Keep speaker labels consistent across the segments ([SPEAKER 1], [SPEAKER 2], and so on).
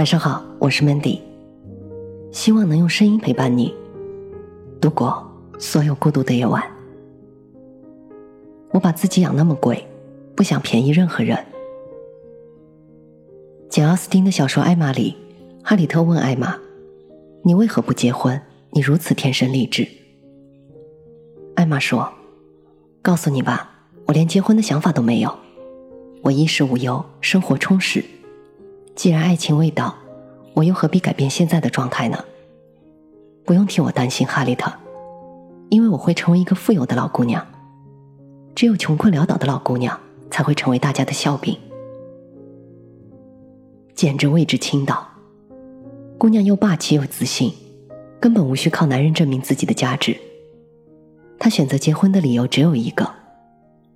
[SPEAKER 1] 晚上好，我是 Mandy，希望能用声音陪伴你度过所有孤独的夜晚。我把自己养那么贵，不想便宜任何人。简·奥斯汀的小说《艾玛》里，哈里特问艾玛：“你为何不结婚？你如此天生丽质。”艾玛说：“告诉你吧，我连结婚的想法都没有。我衣食无忧，生活充实。既然爱情未到，我又何必改变现在的状态呢？不用替我担心，哈利特，因为我会成为一个富有的老姑娘。只有穷困潦倒的老姑娘才会成为大家的笑柄。简直位置倾倒，姑娘又霸气又自信，根本无需靠男人证明自己的价值。她选择结婚的理由只有一个：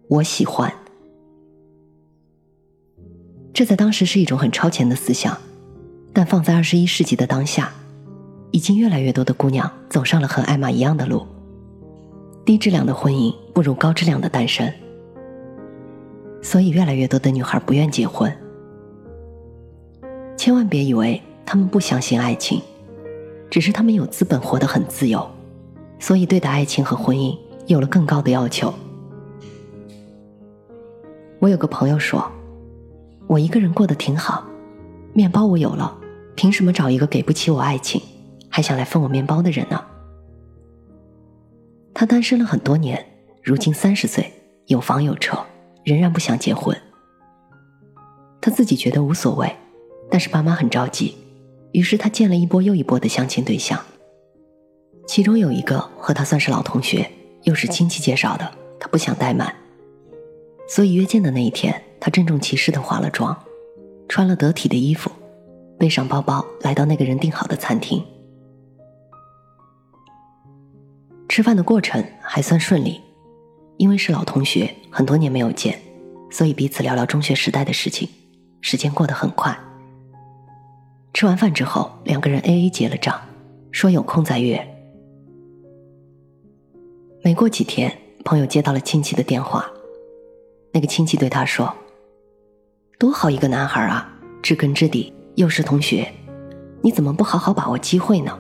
[SPEAKER 1] 我喜欢。这在当时是一种很超前的思想，但放在二十一世纪的当下，已经越来越多的姑娘走上了和艾玛一样的路。低质量的婚姻不如高质量的单身，所以越来越多的女孩不愿结婚。千万别以为她们不相信爱情，只是她们有资本活得很自由。所以，对待爱情和婚姻有了更高的要求。我有个朋友说：“我一个人过得挺好，面包我有了，凭什么找一个给不起我爱情，还想来分我面包的人呢？”他单身了很多年，如今三十岁，有房有车，仍然不想结婚。他自己觉得无所谓，但是爸妈很着急，于是他见了一波又一波的相亲对象。其中有一个和他算是老同学，又是亲戚介绍的，他不想怠慢，所以约见的那一天，他郑重其事的化了妆，穿了得体的衣服，背上包包，来到那个人订好的餐厅。吃饭的过程还算顺利，因为是老同学，很多年没有见，所以彼此聊聊中学时代的事情，时间过得很快。吃完饭之后，两个人 A A 结了账，说有空再约。没过几天，朋友接到了亲戚的电话，那个亲戚对他说：“多好一个男孩啊，知根知底，又是同学，你怎么不好好把握机会呢？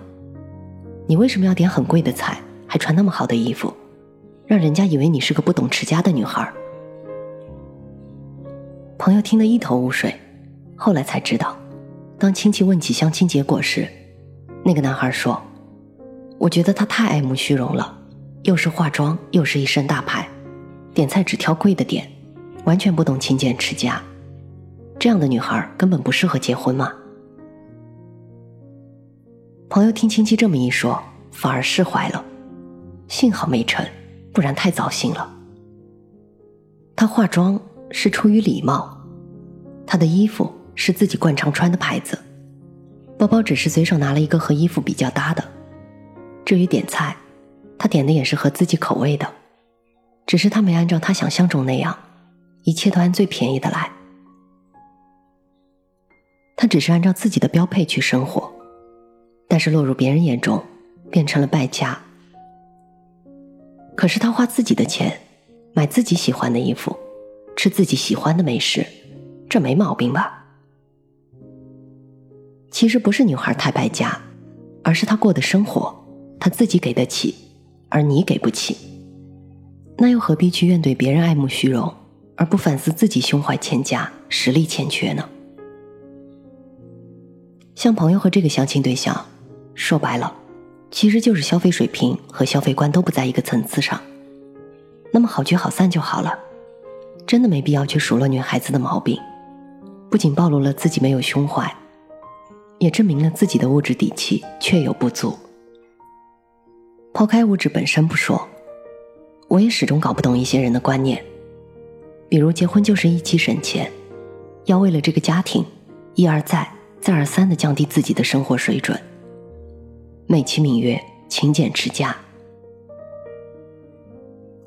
[SPEAKER 1] 你为什么要点很贵的菜，还穿那么好的衣服，让人家以为你是个不懂持家的女孩？”朋友听得一头雾水，后来才知道，当亲戚问起相亲结果时，那个男孩说：“我觉得他太爱慕虚荣了。”又是化妆，又是一身大牌，点菜只挑贵的点，完全不懂勤俭持家。这样的女孩根本不适合结婚嘛。朋友听亲戚这么一说，反而释怀了，幸好没成，不然太糟心了。她化妆是出于礼貌，她的衣服是自己惯常穿的牌子，包包只是随手拿了一个和衣服比较搭的。至于点菜。他点的也是合自己口味的，只是他没按照他想象中那样，一切都按最便宜的来。他只是按照自己的标配去生活，但是落入别人眼中，变成了败家。可是他花自己的钱，买自己喜欢的衣服，吃自己喜欢的美食，这没毛病吧？其实不是女孩太败家，而是她过的生活，她自己给得起。而你给不起，那又何必去怨怼别人爱慕虚荣，而不反思自己胸怀欠佳、实力欠缺呢？像朋友和这个相亲对象，说白了，其实就是消费水平和消费观都不在一个层次上。那么好聚好散就好了，真的没必要去数落女孩子的毛病，不仅暴露了自己没有胸怀，也证明了自己的物质底气确有不足。抛开物质本身不说，我也始终搞不懂一些人的观念，比如结婚就是一起省钱，要为了这个家庭一而再、再而三的降低自己的生活水准，美其名曰勤俭持家。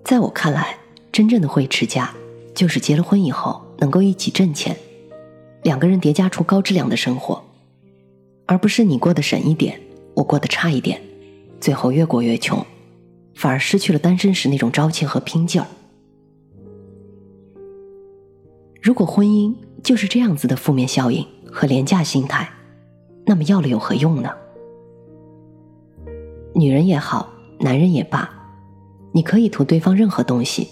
[SPEAKER 1] 在我看来，真正的会持家，就是结了婚以后能够一起挣钱，两个人叠加出高质量的生活，而不是你过得省一点，我过得差一点。最后越过越穷，反而失去了单身时那种朝气和拼劲儿。如果婚姻就是这样子的负面效应和廉价心态，那么要了有何用呢？女人也好，男人也罢，你可以图对方任何东西，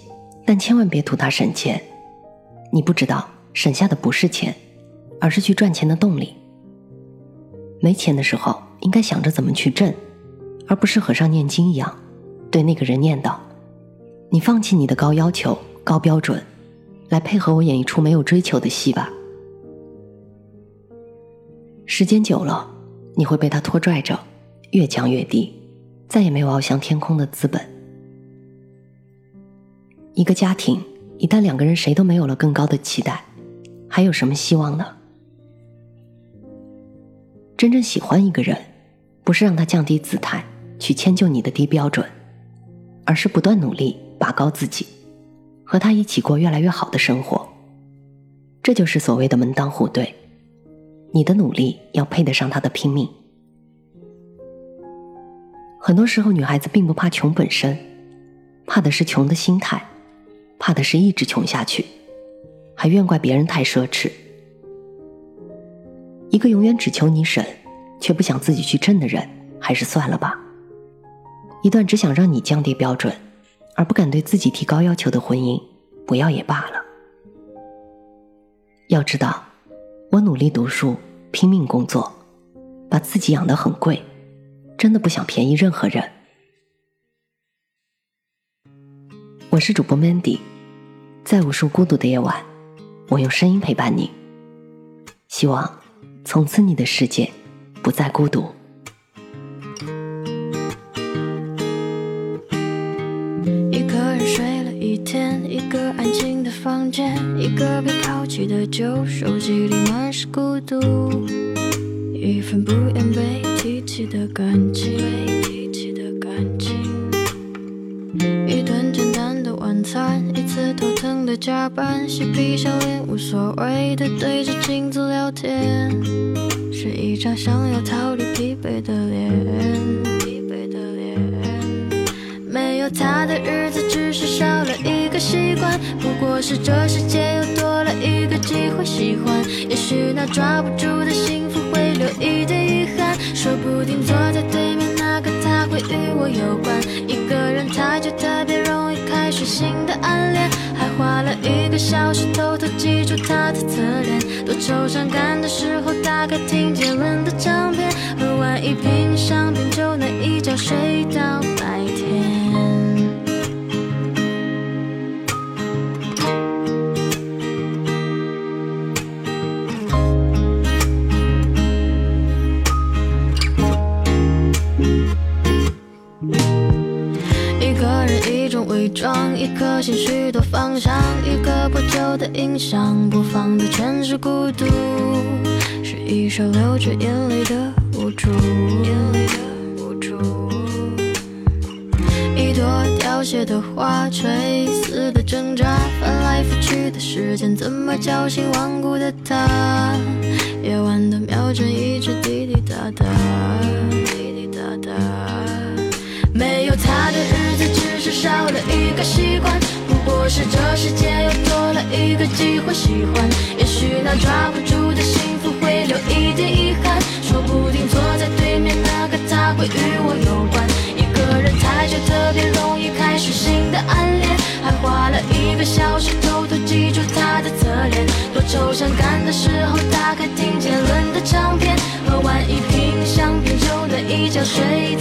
[SPEAKER 1] 但千万别图他省钱。你不知道，省下的不是钱，而是去赚钱的动力。没钱的时候，应该想着怎么去挣，而不是和尚念经一样，对那个人念叨：“你放弃你的高要求、高标准，来配合我演一出没有追求的戏吧。”时间久了，你会被他拖拽着，越降越低。再也没有翱翔天空的资本。一个家庭一旦两个人谁都没有了更高的期待，还有什么希望呢？真正喜欢一个人，不是让他降低姿态去迁就你的低标准，而是不断努力拔高自己，和他一起过越来越好的生活。这就是所谓的门当户对。你的努力要配得上他的拼命。很多时候，女孩子并不怕穷本身，怕的是穷的心态，怕的是一直穷下去，还怨怪别人太奢侈。一个永远只求你省，却不想自己去挣的人，还是算了吧。一段只想让你降低标准，而不敢对自己提高要求的婚姻，不要也罢了。要知道，我努力读书，拼命工作，把自己养得很贵。真的不想便宜任何人。我是主播 Mandy，在无数孤独的夜晚，我用声音陪伴你。希望从此你的世界不再孤独。
[SPEAKER 2] 天，一个安静的房间，一个被抛弃的旧手机里满是孤独，一份不愿被提。起的感情，一顿简单的晚餐，一次头疼的加班，嬉皮笑脸无所谓的对着镜子聊天，是一张想要逃离疲惫的脸。他的日子只是少了一个习惯，不过是这世界又多了一个机会喜欢，也许那抓不住的幸福会留一点遗憾。说不定坐在对面那个他会与我有关。一个人太久特别容易开始新的暗恋，还花了一个小时偷偷记住他的侧脸。多愁善感的时候打开听杰伦的唱片，喝完一瓶香槟就能一觉睡到一个人，一种伪装，一颗心，许多方向，一个破旧的音响，播放的全是孤独，是一首流着眼泪的无助。眼泪的无助一朵凋谢的花，垂死的挣扎，翻来覆去的时间，怎么叫醒顽固的他？夜晚的秒针一直滴滴答答，滴滴答答，没有他的日子只是少了一个习惯，不过是这世界又多了一个机会喜欢。也许那抓不住的幸福会留一点遗憾，说不定坐在对面那个他会与我有关。一个人太久特别容易开始新的暗恋，还花了一个小时偷偷记住他的侧脸。多愁善感的时候打开听杰伦的唱片，喝完一瓶香槟就能一觉睡。